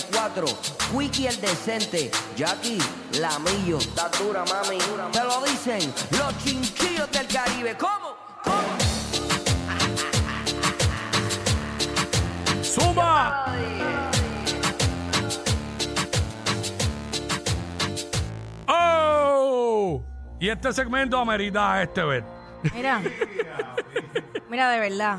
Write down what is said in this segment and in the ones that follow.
94. Wiki el decente. Jackie, la millo. Está dura, mami. Te lo dicen los chinchillos del Caribe. ¿Cómo? ¿Cómo? ¡Suma! ¡Oh! Y este segmento amerita este ver. Mira, mira, de verdad.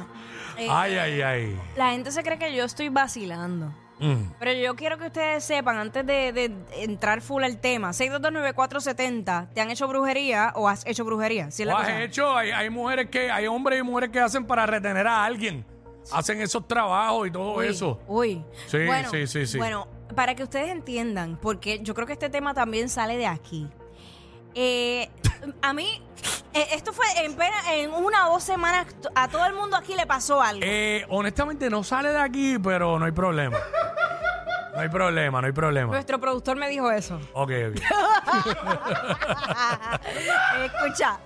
eh, Ay, ay, ay. la gente se cree que yo estoy vacilando. Mm. Pero yo quiero que ustedes sepan, antes de, de entrar full al tema, 6229470, ¿te han hecho brujería o has hecho brujería? ¿Sí es la Lo has cosa? hecho, hay, hay mujeres que, hay hombres y mujeres que hacen para retener a alguien. Hacen esos trabajos y todo Uy, eso. Uy. Sí, Bueno, sí, sí, sí. Bueno, para que ustedes entiendan, porque yo creo que este tema también sale de aquí. Eh, a mí, eh, esto fue en, pena- en una o dos semanas, a todo el mundo aquí le pasó algo. Eh, honestamente no sale de aquí, pero no hay problema. No hay problema, no hay problema. Nuestro productor me dijo eso. Ok, ok. Escucha,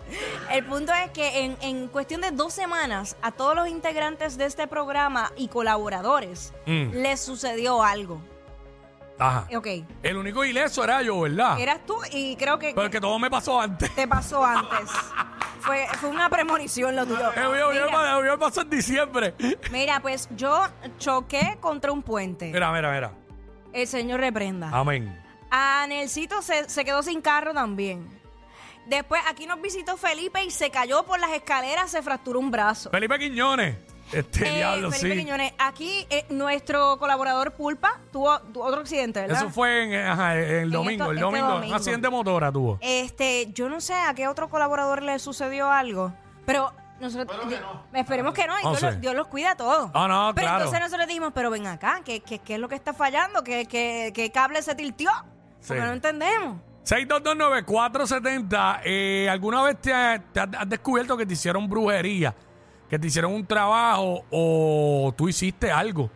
el punto es que en, en cuestión de dos semanas, a todos los integrantes de este programa y colaboradores Mm. les sucedió algo. Ajá. Ok, El único ileso era yo, ¿verdad? eras tú y creo que Pero es que todo me pasó antes. te pasó antes. Fue, fue una premonición lo tuyo. Mira, me pasó en diciembre. mira, pues yo choqué contra un puente. Mira, mira, mira. El señor reprenda. Amén. A Nelsito se, se quedó sin carro también. Después aquí nos visitó Felipe y se cayó por las escaleras, se fracturó un brazo. Felipe Quiñones. Este Eh, diablo, Felipe sí. Quiñones, aquí eh, nuestro colaborador Pulpa tuvo, tuvo otro accidente, ¿verdad? Eso fue en, ajá, el domingo, esto- el este domingo. domingo. Un accidente de motora tuvo. Este, yo no sé a qué otro colaborador le sucedió algo, pero nosotros di- esperemos que no, y No Dios, los, Dios los cuida a todos. Ah, no, pero claro. entonces nosotros dijimos, pero ven acá, ¿qué, qué, qué es lo que está fallando? ¿Qué, qué, qué cable se tiltió? Porque Sí. no entendemos. 6229470, eh, ¿alguna vez te, ha- te has, has descubierto que te hicieron brujería? Que te hicieron un trabajo o tú hiciste algo?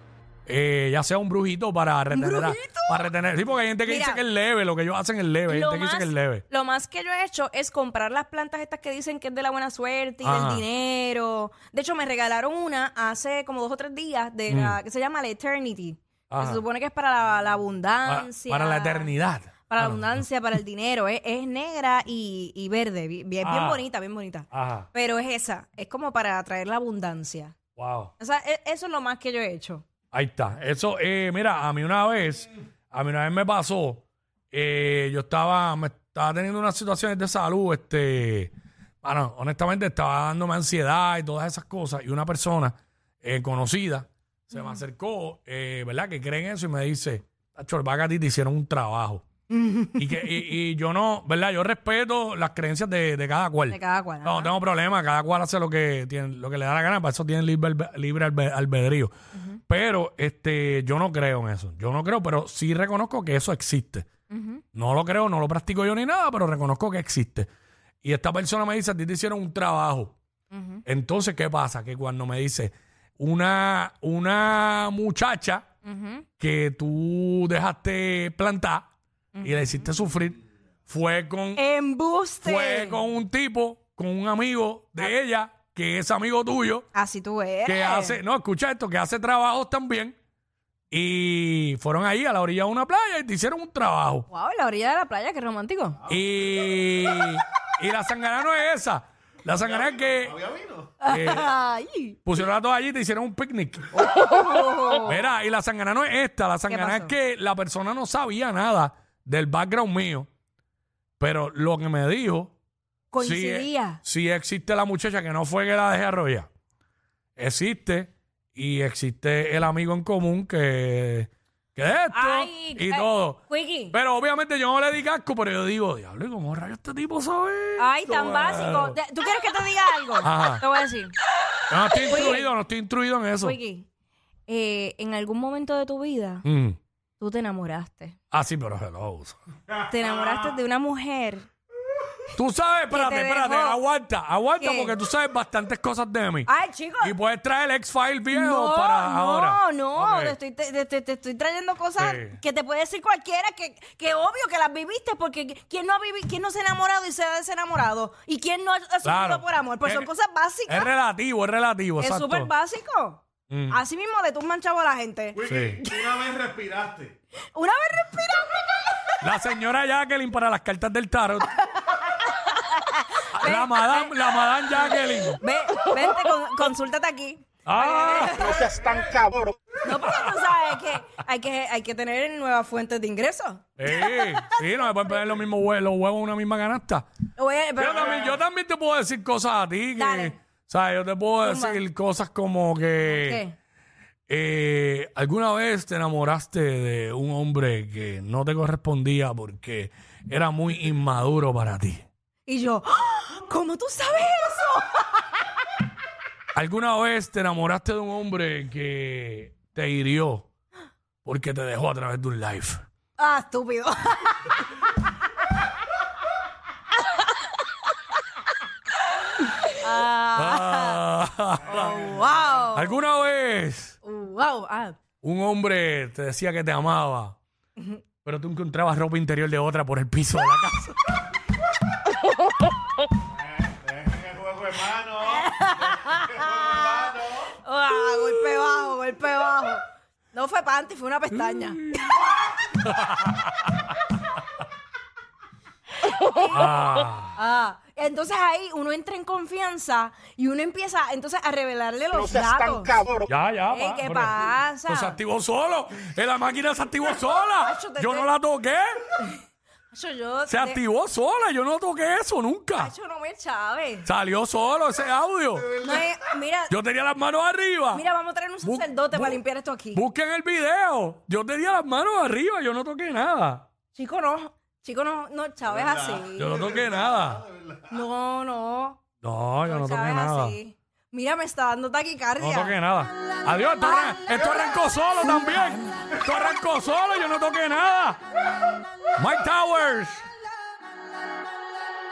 Eh, ya sea un brujito para retener. a- brujito? para retener. Sí, porque hay gente que Mira. dice que es leve, lo que ellos hacen es leve. Hay Lo gente que dice que es leve. lo más que yo he hecho es comprar las plantas estas que dicen que es de la buena suerte y Ajá. del dinero. De hecho, me regalaron una hace como dos o tres días de la que se llama la Eternity. Que Mm. Ajá. se supone que es para la, la Para, abundancia. para la eternidad. Para la Ah, no. abundancia, para el dinero. Es, es negra y, y verde. Bien, bien Ah. bonita, bien bonita. Ajá. Pero es esa. Es como para atraer la abundancia. Wow. O sea, e- eso es lo más que yo he hecho. Ahí está. Eso, eh, mira, a mí una vez, a mí una vez me pasó, eh, yo estaba, me estaba teniendo unas situaciones de salud, este, bueno, honestamente estaba dándome ansiedad y todas esas cosas, y una persona eh, conocida se me acercó, eh, ¿verdad? Que cree en eso y me dice, el a ti te hicieron un trabajo. Y, que, y, y yo no, ¿verdad? Yo respeto las creencias de, de cada cual. De cada cual, No, no tengo problema, cada cual hace lo que tiene, lo que le da la gana, para eso tiene libre, libre albe- albedrío. Pero este, yo no creo en eso. Yo no creo, pero sí reconozco que eso existe. No lo creo, no lo practico yo ni nada, pero reconozco que existe. Y esta persona me dice, a ti te hicieron un trabajo. Entonces, ¿qué pasa? Que cuando me dice una, una muchacha que tú dejaste plantar y le hiciste sufrir, fue con ¡Embuste! fue con un tipo, con un amigo de ella, que es amigo tuyo, Así tú ves. que hace, no, escucha esto, que hace trabajos también. Y fueron ahí a la orilla de una playa y te hicieron un trabajo. Wow, la orilla de la playa, qué romántico. Y, y la sangana no es esa. La sangana es que eh, Ay. pusieron a todos allí y te hicieron un picnic. Mira, y la sangana no es esta. La sangana es pasó? que la persona no sabía nada del background mío. Pero lo que me dijo Coincidía. Sí, sí existe la muchacha que no fue que la dejé arrollar. Existe y existe el amigo en común que que esto Ay, y ay, todo. Quickie. Pero obviamente yo no le di casco, pero yo digo, diablo, ¿y cómo rayos este tipo sabe? Ay, esto, tan mano?" básico. Te- ¿Tú quieres que te diga algo? Ajá. Te voy a decir. Yo no estoy Quickie. instruido, no estoy instruido en eso. Quickie, eh, en algún momento de tu vida, Mm. Tú te enamoraste. Ah, sí, pero hello. Te enamoraste de una mujer. Tú sabes, espérate, te espérate, dejó. aguanta, aguanta, ¿Qué? porque tú sabes bastantes cosas de mí. Ay, chicos. Y puedes traer el X-File viejo No, para no, ahora. no, Ok. te, estoy, te, te- te estoy trayendo cosas Sí. que te puede decir cualquiera que, que obvio que las viviste porque ¿quién no ha vivido, quién no se ha enamorado y se ha desenamorado? ¿Y quién no ha sufrido Claro. por amor? Pues Es- son cosas Es básicas. relativo, es relativo, Es súper básico. Mm. Así mismo de tú manchado a la gente. Sí. Una vez respiraste. Una vez respiraste. La señora Jacqueline para las cartas del tarot. la madame, la madame Jacqueline. Ve, vente, con- consúltate aquí. Ah, No seas tan cabrón. No, porque tú sabes que hay que, hay que tener nuevas fuentes de ingresos. sí, sí, no me pueden poner los mismos huevos, los huevos en una misma canasta. Oye, pero- Yo también, yo también te puedo decir cosas a ti que, Dale. O sea, yo te puedo Zumba. decir cosas como que ¿Qué? eh, alguna vez te enamoraste de un hombre que no te correspondía porque era muy inmaduro para ti. Y yo, ¡Ah! ¿cómo tú sabes eso? ¿Alguna vez te enamoraste de un hombre que te hirió porque te dejó a través de un live? Ah, estúpido. ah, Ah, oh, wow. ¿Alguna vez Wow. Ah, un hombre te decía que te amaba, pero tú encontrabas ropa interior de otra por el piso de la casa? Ah, golpe bajo, golpe bajo. No fue panty, fue una pestaña. Ah, Ah, entonces ahí uno entra en confianza y uno empieza entonces a revelarle los No datos. cabrón. ya, ya. Ey, pa, ¿qué pero- pasa? Pues se activó solo. Eh, La máquina se activó sola. Acho, te- Yo no la toqué. Yo, Se te- activó sola. Yo no toqué eso nunca. Acho, no me chaves. Salió solo ese audio. No es- mira, Yo tenía las manos arriba. mira, vamos a traer un Bu- sacerdote bu- para limpiar esto aquí. Busquen el video. Yo tenía las manos arriba. Yo no toqué nada. Chico, no. Chico, no, no, Chávez así. Yo no toqué nada. No, no. No, yo no toqué nada. así. Mira, me está dando taquicardia. No toqué nada. Adiós, esto, arran- esto arrancó solo también. Esto arrancó solo, yo no toqué nada. Mike Towers.